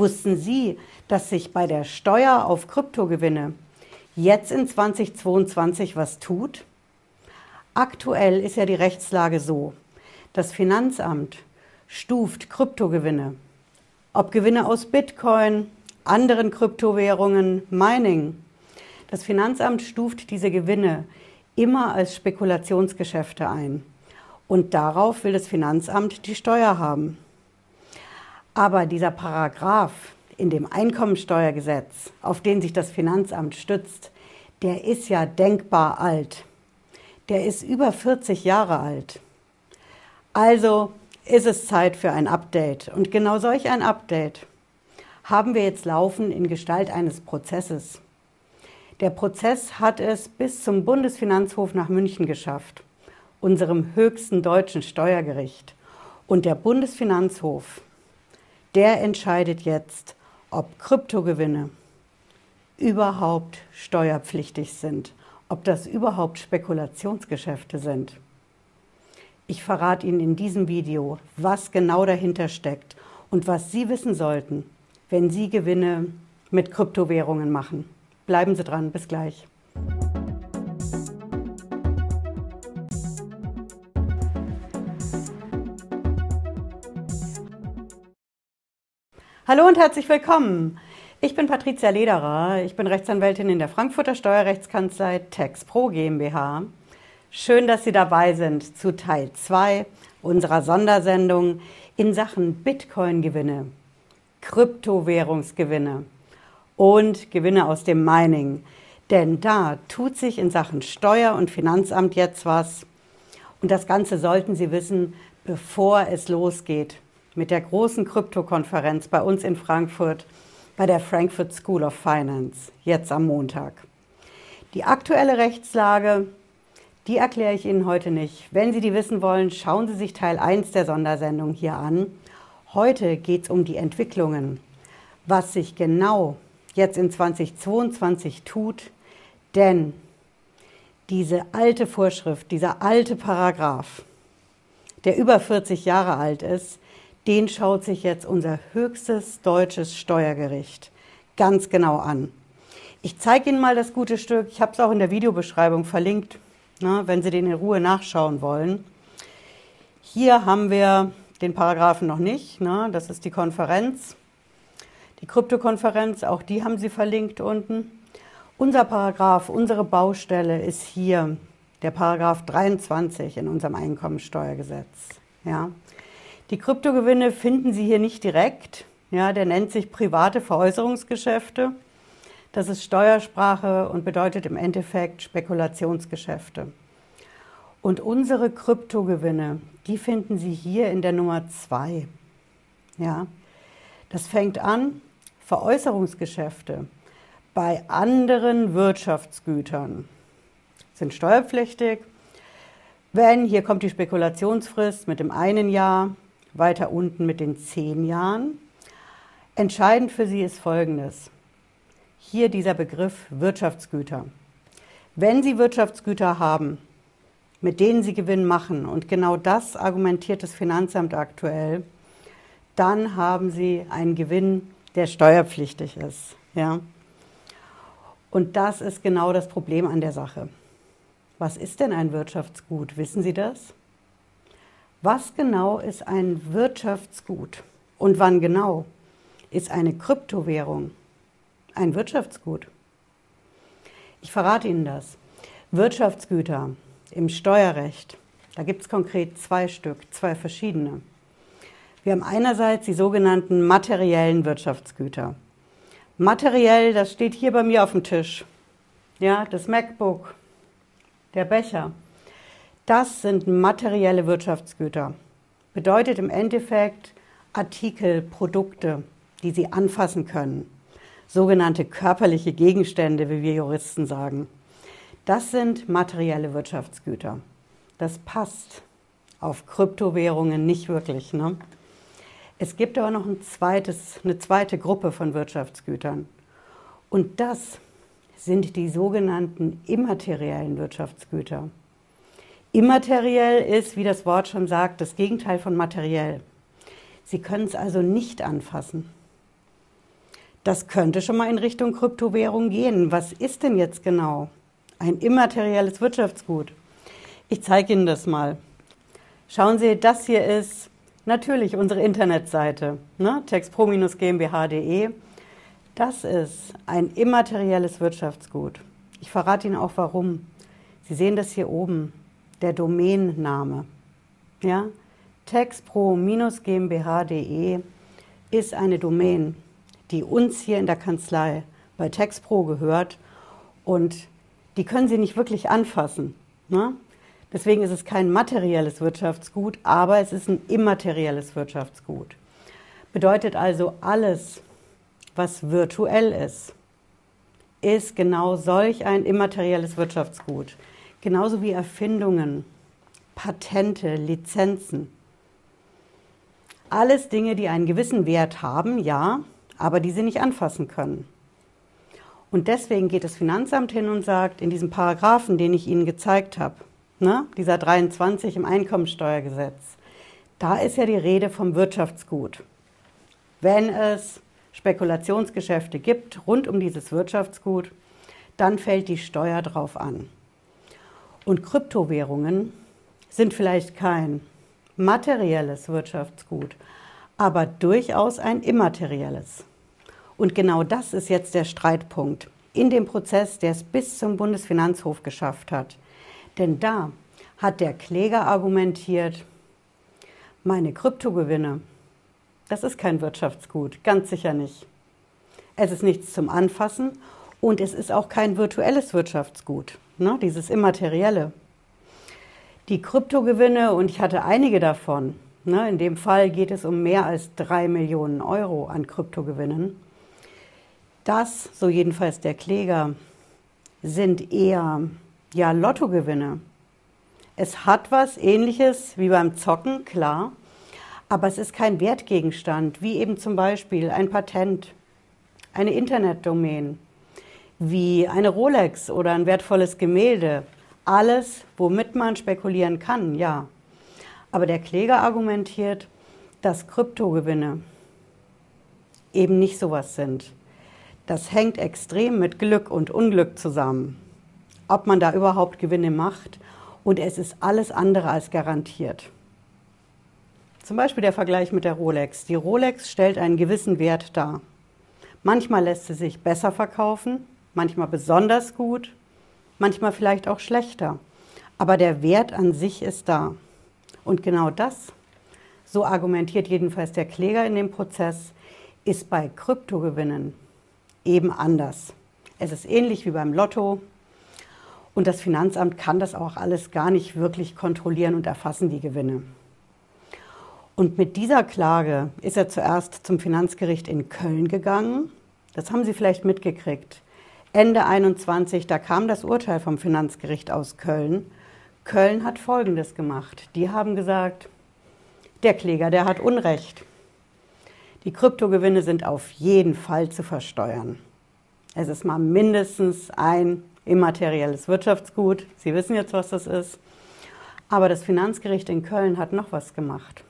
Wussten Sie, dass sich bei der Steuer auf Kryptogewinne jetzt in 2022 was tut? Aktuell ist ja die Rechtslage so. Das Finanzamt stuft Kryptogewinne, ob Gewinne aus Bitcoin, anderen Kryptowährungen, Mining. Das Finanzamt stuft diese Gewinne immer als Spekulationsgeschäfte ein. Und darauf will das Finanzamt die Steuer haben. Aber dieser Paragraph in dem Einkommensteuergesetz, auf den sich das Finanzamt stützt, der ist ja denkbar alt. Der ist über 40 Jahre alt. Also ist es Zeit für ein Update. Und genau solch ein Update haben wir jetzt laufen in Gestalt eines Prozesses. Der Prozess hat es bis zum Bundesfinanzhof nach München geschafft, unserem höchsten deutschen Steuergericht. Und der Bundesfinanzhof, der entscheidet jetzt, ob Kryptogewinne überhaupt steuerpflichtig sind, ob das überhaupt Spekulationsgeschäfte sind. Ich verrate Ihnen in diesem Video, was genau dahinter steckt und was Sie wissen sollten, wenn Sie Gewinne mit Kryptowährungen machen. Bleiben Sie dran, bis gleich. Hallo und herzlich willkommen. Ich bin Patricia Lederer. Ich bin Rechtsanwältin in der Frankfurter Steuerrechtskanzlei TaxPro GmbH. Schön, dass Sie dabei sind zu Teil 2 unserer Sondersendung in Sachen Bitcoin-Gewinne, Kryptowährungsgewinne und Gewinne aus dem Mining. Denn da tut sich in Sachen Steuer- und Finanzamt jetzt was. Und das Ganze sollten Sie wissen, bevor es losgeht mit der großen Kryptokonferenz bei uns in Frankfurt, bei der Frankfurt School of Finance, jetzt am Montag. Die aktuelle Rechtslage, die erkläre ich Ihnen heute nicht. Wenn Sie die wissen wollen, schauen Sie sich Teil 1 der Sondersendung hier an. Heute geht es um die Entwicklungen, was sich genau jetzt in 2022 tut, denn diese alte Vorschrift, dieser alte Paragraph, der über 40 Jahre alt ist, den schaut sich jetzt unser höchstes deutsches Steuergericht ganz genau an. Ich zeige Ihnen mal das gute Stück. Ich habe es auch in der Videobeschreibung verlinkt, ne, wenn Sie den in Ruhe nachschauen wollen. Hier haben wir den Paragraphen noch nicht. Ne, das ist die Konferenz, die Kryptokonferenz. Auch die haben Sie verlinkt unten. Unser Paragraph, unsere Baustelle ist hier der Paragraph 23 in unserem Einkommensteuergesetz. Ja. Die Kryptogewinne finden Sie hier nicht direkt. Ja, der nennt sich private Veräußerungsgeschäfte. Das ist Steuersprache und bedeutet im Endeffekt Spekulationsgeschäfte. Und unsere Kryptogewinne, die finden Sie hier in der Nummer 2. Ja, das fängt an, Veräußerungsgeschäfte bei anderen Wirtschaftsgütern sind steuerpflichtig. Wenn, hier kommt die Spekulationsfrist mit dem einen Jahr, weiter unten mit den zehn Jahren. Entscheidend für Sie ist Folgendes. Hier dieser Begriff Wirtschaftsgüter. Wenn Sie Wirtschaftsgüter haben, mit denen Sie Gewinn machen, und genau das argumentiert das Finanzamt aktuell, dann haben Sie einen Gewinn, der steuerpflichtig ist. Ja? Und das ist genau das Problem an der Sache. Was ist denn ein Wirtschaftsgut? Wissen Sie das? Was genau ist ein Wirtschaftsgut und wann genau ist eine Kryptowährung ein Wirtschaftsgut? Ich verrate Ihnen das. Wirtschaftsgüter im Steuerrecht, da gibt es konkret zwei Stück, zwei verschiedene. Wir haben einerseits die sogenannten materiellen Wirtschaftsgüter. Materiell, das steht hier bei mir auf dem Tisch. Ja, das MacBook, der Becher. Das sind materielle Wirtschaftsgüter. Bedeutet im Endeffekt Artikel, Produkte, die Sie anfassen können. Sogenannte körperliche Gegenstände, wie wir Juristen sagen. Das sind materielle Wirtschaftsgüter. Das passt auf Kryptowährungen nicht wirklich. Ne? Es gibt aber noch ein zweites, eine zweite Gruppe von Wirtschaftsgütern. Und das sind die sogenannten immateriellen Wirtschaftsgüter. Immateriell ist, wie das Wort schon sagt, das Gegenteil von materiell. Sie können es also nicht anfassen. Das könnte schon mal in Richtung Kryptowährung gehen. Was ist denn jetzt genau? Ein immaterielles Wirtschaftsgut. Ich zeige Ihnen das mal. Schauen Sie, das hier ist natürlich unsere Internetseite, ne? textpro-gmbh.de. Das ist ein immaterielles Wirtschaftsgut. Ich verrate Ihnen auch warum. Sie sehen das hier oben, der Domainname. Ja? textpro-gmbh.de ist eine Domain, die uns hier in der Kanzlei bei Textpro gehört und die können Sie nicht wirklich anfassen. Ne? Deswegen ist es kein materielles Wirtschaftsgut, aber es ist ein immaterielles Wirtschaftsgut. Bedeutet also, alles, was virtuell ist, ist genau solch ein immaterielles Wirtschaftsgut. Genauso wie Erfindungen, Patente, Lizenzen. Alles Dinge, die einen gewissen Wert haben, ja, aber die sie nicht anfassen können. Und deswegen geht das Finanzamt hin und sagt, in diesem Paragraphen, den ich Ihnen gezeigt habe, ne, dieser 23 im Einkommensteuergesetz, da ist ja die Rede vom Wirtschaftsgut. Wenn es Spekulationsgeschäfte gibt rund um dieses Wirtschaftsgut, dann fällt die Steuer drauf an. Und Kryptowährungen sind vielleicht kein materielles Wirtschaftsgut, aber durchaus ein immaterielles. Und genau das ist jetzt der Streitpunkt in dem Prozess, der es bis zum Bundesfinanzhof geschafft hat. Denn da hat der Kläger argumentiert, meine Kryptogewinne, das ist kein Wirtschaftsgut, ganz sicher nicht. Es ist nichts zum Anfassen und es ist auch kein virtuelles Wirtschaftsgut, ne, dieses Immaterielle. Die Kryptogewinne, und ich hatte einige davon, ne, in dem Fall geht es um mehr als drei Millionen Euro an Kryptogewinnen. Das, so jedenfalls der Kläger, sind eher ja, Lottogewinne. Es hat was ähnliches wie beim Zocken, klar, aber es ist kein Wertgegenstand, wie eben zum Beispiel ein Patent, eine Internetdomain, wie eine Rolex oder ein wertvolles Gemälde. Alles, womit man spekulieren kann, ja. Aber der Kläger argumentiert, dass Kryptogewinne eben nicht sowas sind. Das hängt extrem mit Glück und Unglück zusammen, ob man da überhaupt Gewinne macht. Und es ist alles andere als garantiert. Zum Beispiel der Vergleich mit der Rolex. Die Rolex stellt einen gewissen Wert dar. Manchmal lässt sie sich besser verkaufen, manchmal besonders gut, manchmal vielleicht auch schlechter. Aber der Wert an sich ist da. Und genau das, so argumentiert jedenfalls der Kläger in dem Prozess, ist bei Kryptogewinnen eben anders. Es ist ähnlich wie beim Lotto. Und das Finanzamt kann das auch alles gar nicht wirklich kontrollieren und erfassen die Gewinne. Und mit dieser Klage ist er zuerst zum Finanzgericht in Köln gegangen. Das haben Sie vielleicht mitgekriegt. Ende 21, da kam das Urteil vom Finanzgericht aus Köln. Köln hat Folgendes gemacht. Die haben gesagt, der Kläger, der hat Unrecht. Die Kryptogewinne sind auf jeden Fall zu versteuern. Es ist mal mindestens ein immaterielles Wirtschaftsgut. Sie wissen jetzt, was das ist. Aber das Finanzgericht in Köln hat noch was gemacht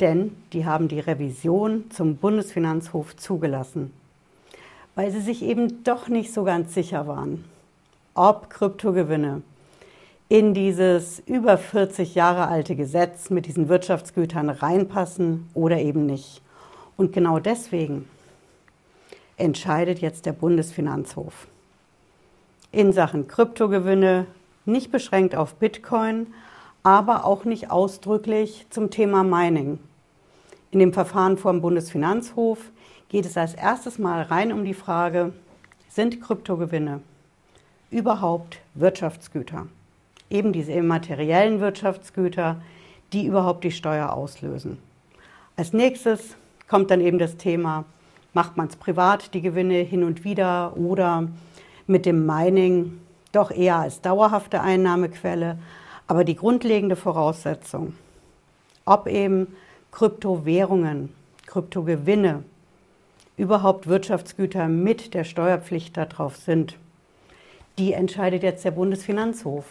denn die haben die Revision zum Bundesfinanzhof zugelassen, weil sie sich eben doch nicht so ganz sicher waren, ob Kryptogewinne in dieses über 40 Jahre alte Gesetz mit diesen Wirtschaftsgütern reinpassen oder eben nicht. Und genau deswegen entscheidet jetzt der Bundesfinanzhof in Sachen Kryptogewinne, nicht beschränkt auf Bitcoin, aber auch nicht ausdrücklich zum Thema Mining. In dem Verfahren vor dem Bundesfinanzhof geht es als erstes Mal rein um die Frage, sind Kryptogewinne überhaupt Wirtschaftsgüter? Eben diese immateriellen Wirtschaftsgüter, die überhaupt die Steuer auslösen. Als nächstes kommt dann eben das Thema, macht man es privat, die Gewinne hin und wieder oder mit dem Mining doch eher als dauerhafte Einnahmequelle. Aber die grundlegende Voraussetzung, ob eben Kryptowährungen, Kryptogewinne, überhaupt Wirtschaftsgüter mit der Steuerpflicht darauf sind, die entscheidet jetzt der Bundesfinanzhof.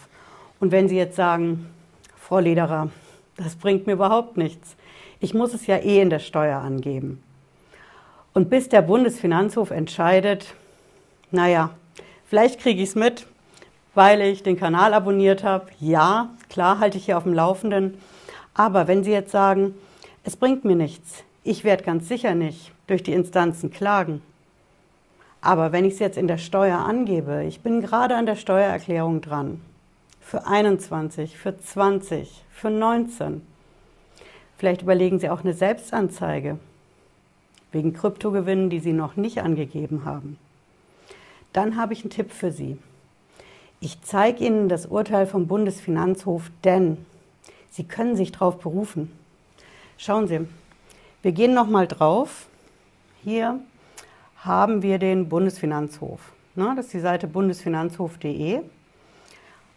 Und wenn Sie jetzt sagen, Frau Lederer, das bringt mir überhaupt nichts, ich muss es ja eh in der Steuer angeben. Und bis der Bundesfinanzhof entscheidet, naja, vielleicht kriege ich es mit, weil ich den Kanal abonniert habe. Ja, klar halte ich hier auf dem Laufenden. Aber wenn Sie jetzt sagen, es bringt mir nichts, ich werde ganz sicher nicht durch die Instanzen klagen. Aber wenn ich es jetzt in der Steuer angebe, ich bin gerade an der Steuererklärung dran, für 21, für 20, für 19, vielleicht überlegen Sie auch eine Selbstanzeige wegen Kryptogewinnen, die Sie noch nicht angegeben haben. Dann habe ich einen Tipp für Sie. Ich zeige Ihnen das Urteil vom Bundesfinanzhof, denn Sie können sich darauf berufen. Schauen Sie, wir gehen nochmal drauf. Hier haben wir den Bundesfinanzhof. Das ist die Seite bundesfinanzhof.de.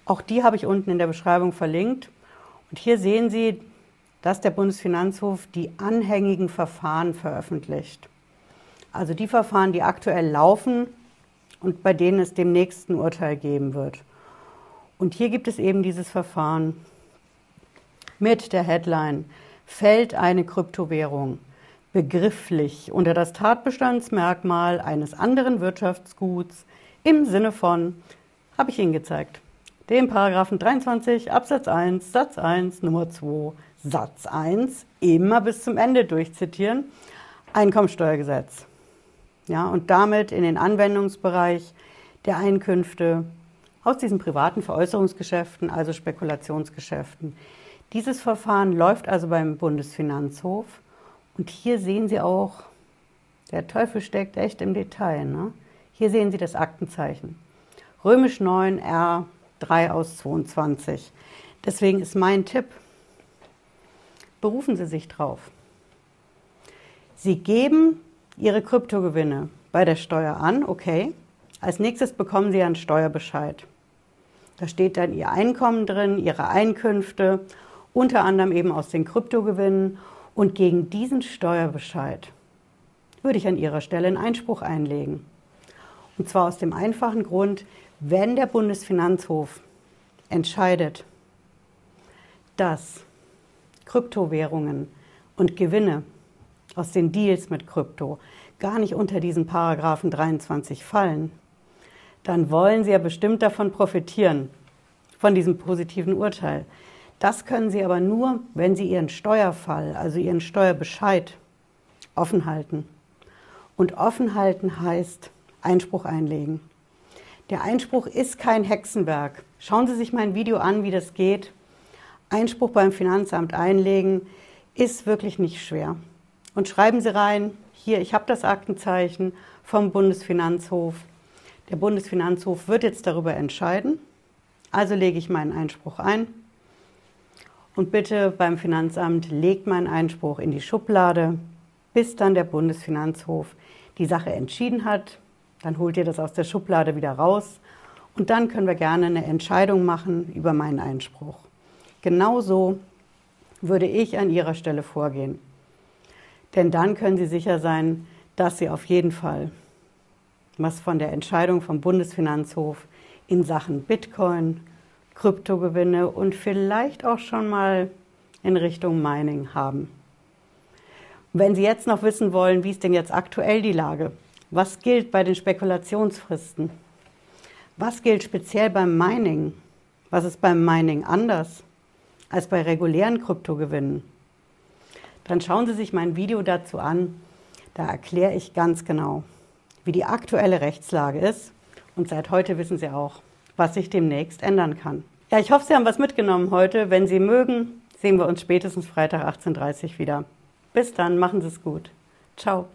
Auch die habe ich unten in der Beschreibung verlinkt. Und hier sehen Sie, dass der Bundesfinanzhof die anhängigen Verfahren veröffentlicht. Also die Verfahren, die aktuell laufen und bei denen es demnächst ein Urteil geben wird. Und hier gibt es eben dieses Verfahren mit der Headline Fällt eine Kryptowährung begrifflich unter das Tatbestandsmerkmal eines anderen Wirtschaftsguts im Sinne von, habe ich Ihnen gezeigt, dem Paragraphen 23 Absatz 1 Satz 1 Nummer 2 Satz 1 immer bis zum Ende durchzitieren, Einkommensteuergesetz. Ja, und damit in den Anwendungsbereich der Einkünfte aus diesen privaten Veräußerungsgeschäften, also Spekulationsgeschäften. Dieses Verfahren läuft also beim Bundesfinanzhof und hier sehen Sie auch, der Teufel steckt echt im Detail. Ne? Hier sehen Sie das Aktenzeichen. Römisch 9 R 3 aus 22. Deswegen ist mein Tipp, berufen Sie sich drauf. Sie geben Ihre Kryptogewinne bei der Steuer an, okay. Als nächstes bekommen Sie einen Steuerbescheid. Da steht dann Ihr Einkommen drin, Ihre Einkünfte, unter anderem eben aus den Kryptogewinnen und gegen diesen Steuerbescheid würde ich an Ihrer Stelle einen Einspruch einlegen. Und zwar aus dem einfachen Grund, wenn der Bundesfinanzhof entscheidet, dass Kryptowährungen und Gewinne aus den Deals mit Krypto gar nicht unter diesen Paragraphen 23 fallen, dann wollen Sie ja bestimmt davon profitieren, von diesem positiven Urteil. Das können Sie aber nur, wenn Sie Ihren Steuerfall, also Ihren Steuerbescheid, offen halten. Und offen halten heißt Einspruch einlegen. Der Einspruch ist kein Hexenwerk. Schauen Sie sich mein Video an, wie das geht. Einspruch beim Finanzamt einlegen ist wirklich nicht schwer. Und schreiben Sie rein, hier, ich habe das Aktenzeichen vom Bundesfinanzhof. Der Bundesfinanzhof wird jetzt darüber entscheiden. Also lege ich meinen Einspruch ein und bitte beim Finanzamt legt meinen Einspruch in die Schublade, bis dann der Bundesfinanzhof die Sache entschieden hat. Dann holt ihr das aus der Schublade wieder raus und dann können wir gerne eine Entscheidung machen über meinen Einspruch. Genauso würde ich an Ihrer Stelle vorgehen. Denn dann können Sie sicher sein, dass Sie auf jeden Fall was von der Entscheidung vom Bundesfinanzhof in Sachen Bitcoin, Kryptogewinne und vielleicht auch schon mal in Richtung Mining haben. Wenn Sie jetzt noch wissen wollen, wie ist denn jetzt aktuell die Lage? Was gilt bei den Spekulationsfristen? Was gilt speziell beim Mining? Was ist beim Mining anders als bei regulären Kryptogewinnen? Dann schauen Sie sich mein Video dazu an. Da erkläre ich ganz genau, wie die aktuelle Rechtslage ist. Und seit heute wissen Sie auch, was sich demnächst ändern kann. Ja, ich hoffe, Sie haben was mitgenommen heute. Wenn Sie mögen, sehen wir uns spätestens Freitag 18.30 Uhr wieder. Bis dann, machen Sie es gut. Ciao.